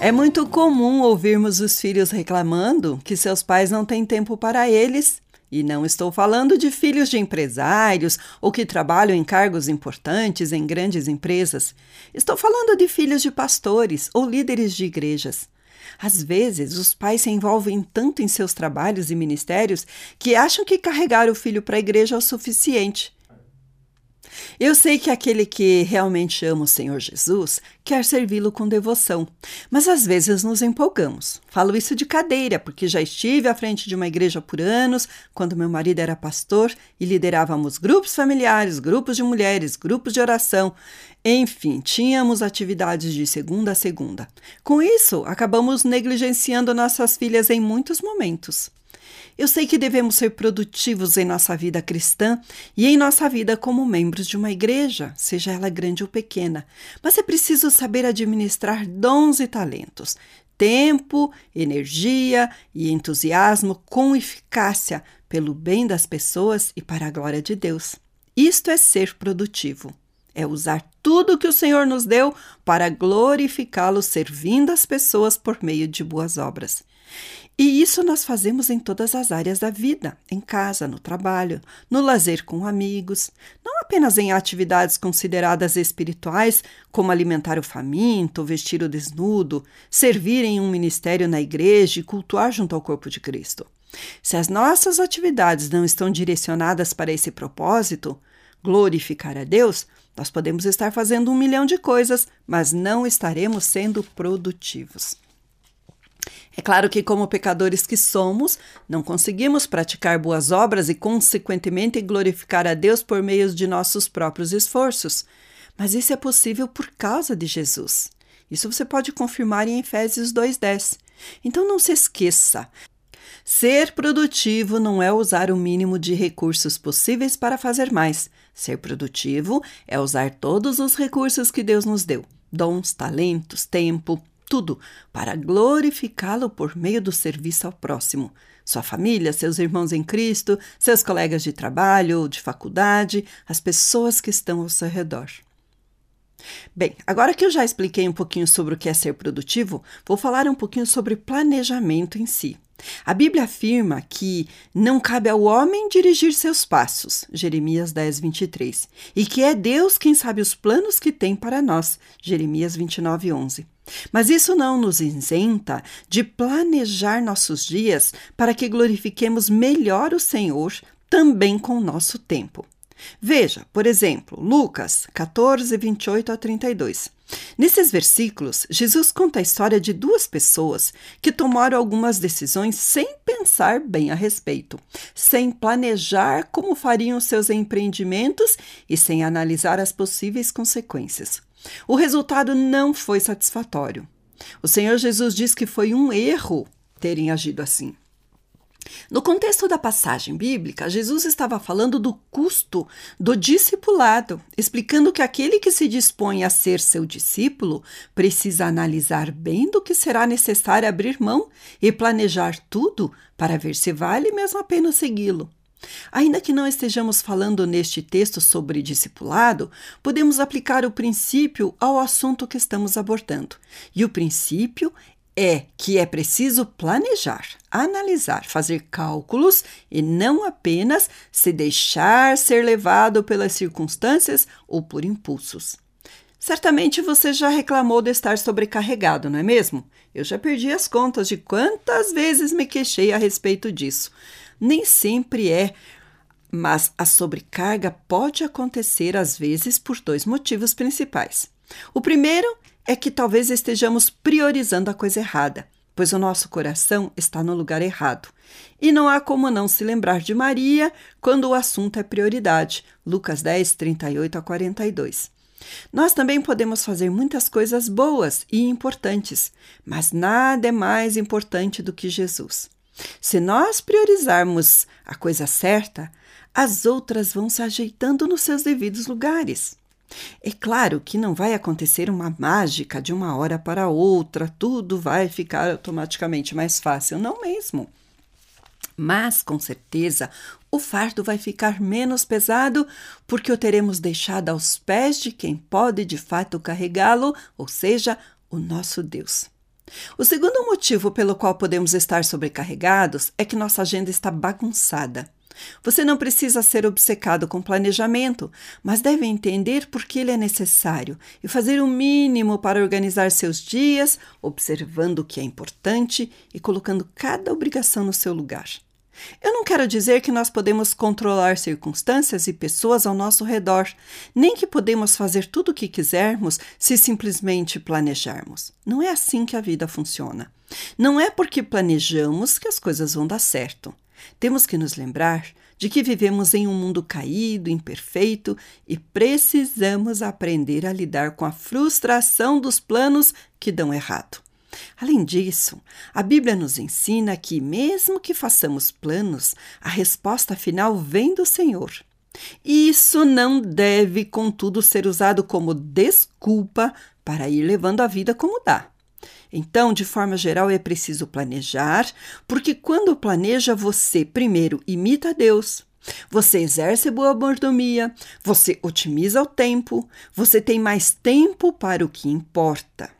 É muito comum ouvirmos os filhos reclamando que seus pais não têm tempo para eles. E não estou falando de filhos de empresários ou que trabalham em cargos importantes em grandes empresas. Estou falando de filhos de pastores ou líderes de igrejas. Às vezes, os pais se envolvem tanto em seus trabalhos e ministérios que acham que carregar o filho para a igreja é o suficiente. Eu sei que aquele que realmente ama o Senhor Jesus quer servi-lo com devoção, mas às vezes nos empolgamos. Falo isso de cadeira, porque já estive à frente de uma igreja por anos, quando meu marido era pastor e liderávamos grupos familiares, grupos de mulheres, grupos de oração. Enfim, tínhamos atividades de segunda a segunda. Com isso, acabamos negligenciando nossas filhas em muitos momentos. Eu sei que devemos ser produtivos em nossa vida cristã e em nossa vida como membros de uma igreja, seja ela grande ou pequena, mas é preciso saber administrar dons e talentos, tempo, energia e entusiasmo com eficácia pelo bem das pessoas e para a glória de Deus. Isto é ser produtivo. É usar tudo que o Senhor nos deu para glorificá-lo, servindo as pessoas por meio de boas obras. E isso nós fazemos em todas as áreas da vida, em casa, no trabalho, no lazer com amigos, não apenas em atividades consideradas espirituais, como alimentar o faminto, vestir o desnudo, servir em um ministério na igreja e cultuar junto ao corpo de Cristo. Se as nossas atividades não estão direcionadas para esse propósito, glorificar a Deus, nós podemos estar fazendo um milhão de coisas, mas não estaremos sendo produtivos. É claro que, como pecadores que somos, não conseguimos praticar boas obras e, consequentemente, glorificar a Deus por meio de nossos próprios esforços. Mas isso é possível por causa de Jesus. Isso você pode confirmar em Efésios 2,10. Então não se esqueça. Ser produtivo não é usar o mínimo de recursos possíveis para fazer mais. Ser produtivo é usar todos os recursos que Deus nos deu: dons, talentos, tempo, tudo para glorificá-lo por meio do serviço ao próximo. Sua família, seus irmãos em Cristo, seus colegas de trabalho ou de faculdade, as pessoas que estão ao seu redor. Bem, agora que eu já expliquei um pouquinho sobre o que é ser produtivo, vou falar um pouquinho sobre planejamento em si. A Bíblia afirma que não cabe ao homem dirigir seus passos, Jeremias 10, 23, e que é Deus quem sabe os planos que tem para nós, Jeremias 29, 11. Mas isso não nos isenta de planejar nossos dias para que glorifiquemos melhor o Senhor também com o nosso tempo. Veja, por exemplo, Lucas 14, 28 a 32. Nesses versículos, Jesus conta a história de duas pessoas que tomaram algumas decisões sem pensar bem a respeito, sem planejar como fariam seus empreendimentos e sem analisar as possíveis consequências. O resultado não foi satisfatório. O Senhor Jesus diz que foi um erro terem agido assim. No contexto da passagem bíblica, Jesus estava falando do custo do discipulado, explicando que aquele que se dispõe a ser seu discípulo precisa analisar bem do que será necessário abrir mão e planejar tudo para ver se vale mesmo a pena segui-lo. Ainda que não estejamos falando neste texto sobre discipulado, podemos aplicar o princípio ao assunto que estamos abordando. E o princípio é que é preciso planejar, analisar, fazer cálculos e não apenas se deixar ser levado pelas circunstâncias ou por impulsos. Certamente você já reclamou de estar sobrecarregado, não é mesmo? Eu já perdi as contas de quantas vezes me queixei a respeito disso. Nem sempre é, mas a sobrecarga pode acontecer às vezes por dois motivos principais. O primeiro é que talvez estejamos priorizando a coisa errada, pois o nosso coração está no lugar errado. E não há como não se lembrar de Maria quando o assunto é prioridade. Lucas 10, 38 a 42. Nós também podemos fazer muitas coisas boas e importantes, mas nada é mais importante do que Jesus. Se nós priorizarmos a coisa certa, as outras vão se ajeitando nos seus devidos lugares. É claro que não vai acontecer uma mágica de uma hora para outra, tudo vai ficar automaticamente mais fácil, não mesmo. Mas, com certeza, o fardo vai ficar menos pesado porque o teremos deixado aos pés de quem pode de fato carregá-lo, ou seja, o nosso Deus. O segundo motivo pelo qual podemos estar sobrecarregados é que nossa agenda está bagunçada. Você não precisa ser obcecado com planejamento, mas deve entender por que ele é necessário e fazer o mínimo para organizar seus dias, observando o que é importante e colocando cada obrigação no seu lugar. Eu não quero dizer que nós podemos controlar circunstâncias e pessoas ao nosso redor, nem que podemos fazer tudo o que quisermos se simplesmente planejarmos. Não é assim que a vida funciona. Não é porque planejamos que as coisas vão dar certo. Temos que nos lembrar de que vivemos em um mundo caído, imperfeito e precisamos aprender a lidar com a frustração dos planos que dão errado. Além disso, a Bíblia nos ensina que, mesmo que façamos planos, a resposta final vem do Senhor. Isso não deve, contudo, ser usado como desculpa para ir levando a vida como dá. Então, de forma geral, é preciso planejar, porque quando planeja, você primeiro imita Deus, você exerce boa mordomia, você otimiza o tempo, você tem mais tempo para o que importa.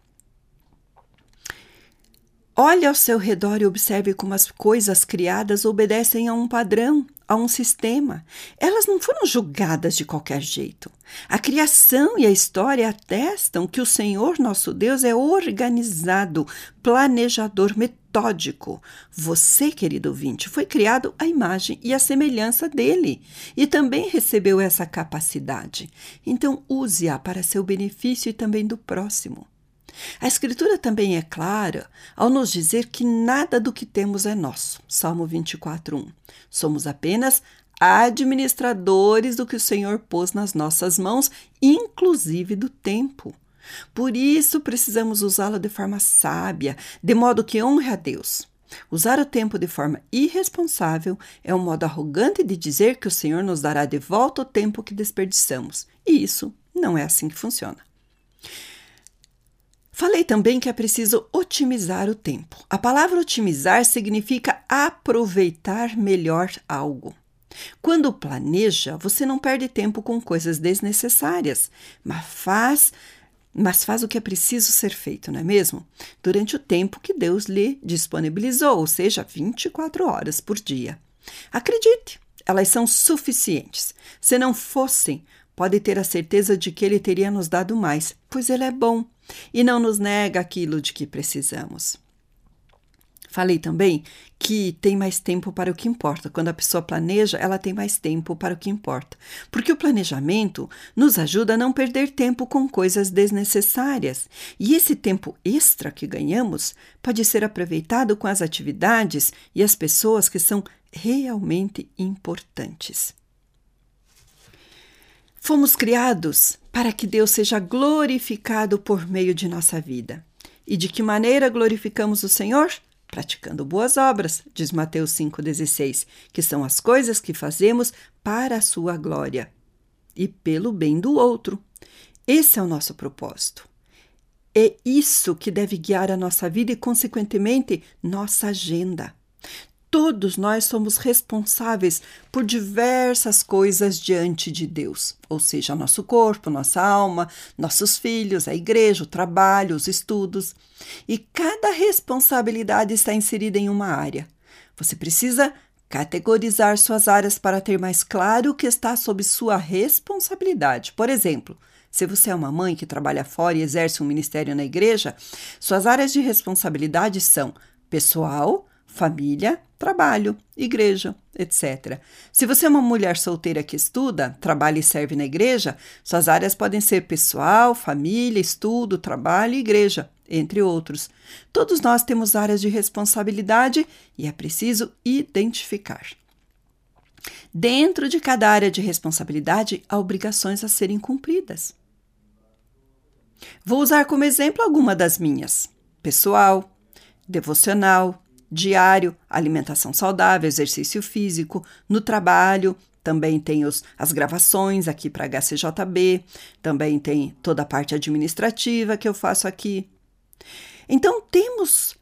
Olhe ao seu redor e observe como as coisas criadas obedecem a um padrão, a um sistema. Elas não foram julgadas de qualquer jeito. A criação e a história atestam que o Senhor nosso Deus é organizado, planejador, metódico. Você, querido ouvinte, foi criado à imagem e à semelhança dele e também recebeu essa capacidade. Então, use-a para seu benefício e também do próximo. A Escritura também é clara ao nos dizer que nada do que temos é nosso. Salmo 24, 1. Somos apenas administradores do que o Senhor pôs nas nossas mãos, inclusive do tempo. Por isso precisamos usá-lo de forma sábia, de modo que honre a Deus. Usar o tempo de forma irresponsável é um modo arrogante de dizer que o Senhor nos dará de volta o tempo que desperdiçamos. E isso não é assim que funciona. Falei também que é preciso otimizar o tempo. A palavra otimizar significa aproveitar melhor algo. Quando planeja, você não perde tempo com coisas desnecessárias, mas faz, mas faz o que é preciso ser feito, não é mesmo? Durante o tempo que Deus lhe disponibilizou, ou seja, 24 horas por dia. Acredite, elas são suficientes. Se não fossem, pode ter a certeza de que Ele teria nos dado mais, pois Ele é bom e não nos nega aquilo de que precisamos. Falei também que tem mais tempo para o que importa. Quando a pessoa planeja, ela tem mais tempo para o que importa. Porque o planejamento nos ajuda a não perder tempo com coisas desnecessárias. E esse tempo extra que ganhamos pode ser aproveitado com as atividades e as pessoas que são realmente importantes. Fomos criados para que Deus seja glorificado por meio de nossa vida. E de que maneira glorificamos o Senhor? Praticando boas obras, diz Mateus 5,16, que são as coisas que fazemos para a sua glória e pelo bem do outro. Esse é o nosso propósito. É isso que deve guiar a nossa vida e, consequentemente, nossa agenda. Todos nós somos responsáveis por diversas coisas diante de Deus, ou seja, nosso corpo, nossa alma, nossos filhos, a igreja, o trabalho, os estudos. E cada responsabilidade está inserida em uma área. Você precisa categorizar suas áreas para ter mais claro o que está sob sua responsabilidade. Por exemplo, se você é uma mãe que trabalha fora e exerce um ministério na igreja, suas áreas de responsabilidade são pessoal, família, trabalho, igreja, etc. Se você é uma mulher solteira que estuda, trabalha e serve na igreja, suas áreas podem ser pessoal, família, estudo, trabalho e igreja, entre outros. Todos nós temos áreas de responsabilidade e é preciso identificar. Dentro de cada área de responsabilidade, há obrigações a serem cumpridas. Vou usar como exemplo alguma das minhas: pessoal, devocional, diário, alimentação saudável, exercício físico, no trabalho, também tem os, as gravações aqui para HCJB, também tem toda a parte administrativa que eu faço aqui. Então, temos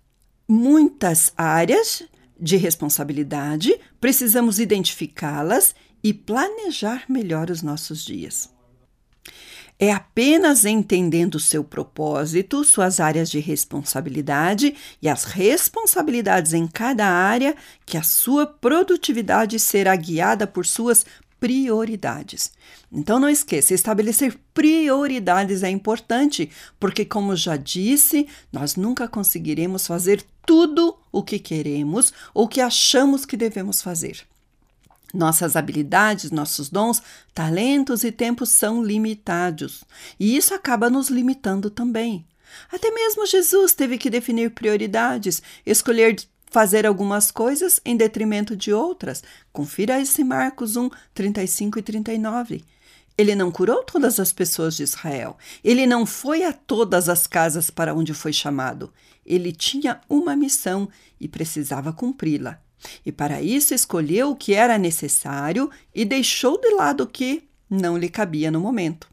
muitas áreas de responsabilidade, precisamos identificá-las e planejar melhor os nossos dias. É apenas entendendo seu propósito, suas áreas de responsabilidade e as responsabilidades em cada área que a sua produtividade será guiada por suas prioridades. Então não esqueça, estabelecer prioridades é importante, porque como já disse, nós nunca conseguiremos fazer tudo o que queremos ou que achamos que devemos fazer. Nossas habilidades, nossos dons, talentos e tempos são limitados, e isso acaba nos limitando também. Até mesmo Jesus teve que definir prioridades, escolher fazer algumas coisas em detrimento de outras. Confira esse Marcos 1, 35 e 39. Ele não curou todas as pessoas de Israel. Ele não foi a todas as casas para onde foi chamado. Ele tinha uma missão e precisava cumpri-la. E para isso escolheu o que era necessário e deixou de lado o que não lhe cabia no momento.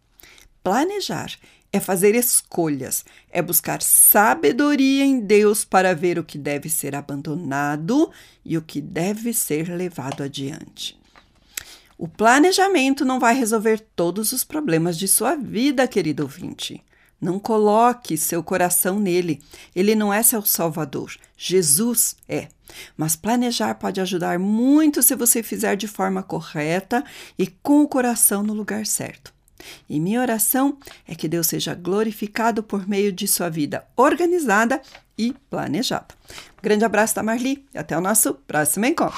Planejar é fazer escolhas, é buscar sabedoria em Deus para ver o que deve ser abandonado e o que deve ser levado adiante. O planejamento não vai resolver todos os problemas de sua vida, querido ouvinte. Não coloque seu coração nele. Ele não é seu salvador. Jesus é. Mas planejar pode ajudar muito se você fizer de forma correta e com o coração no lugar certo. E minha oração é que Deus seja glorificado por meio de sua vida organizada e planejada. grande abraço da Marli e até o nosso próximo encontro.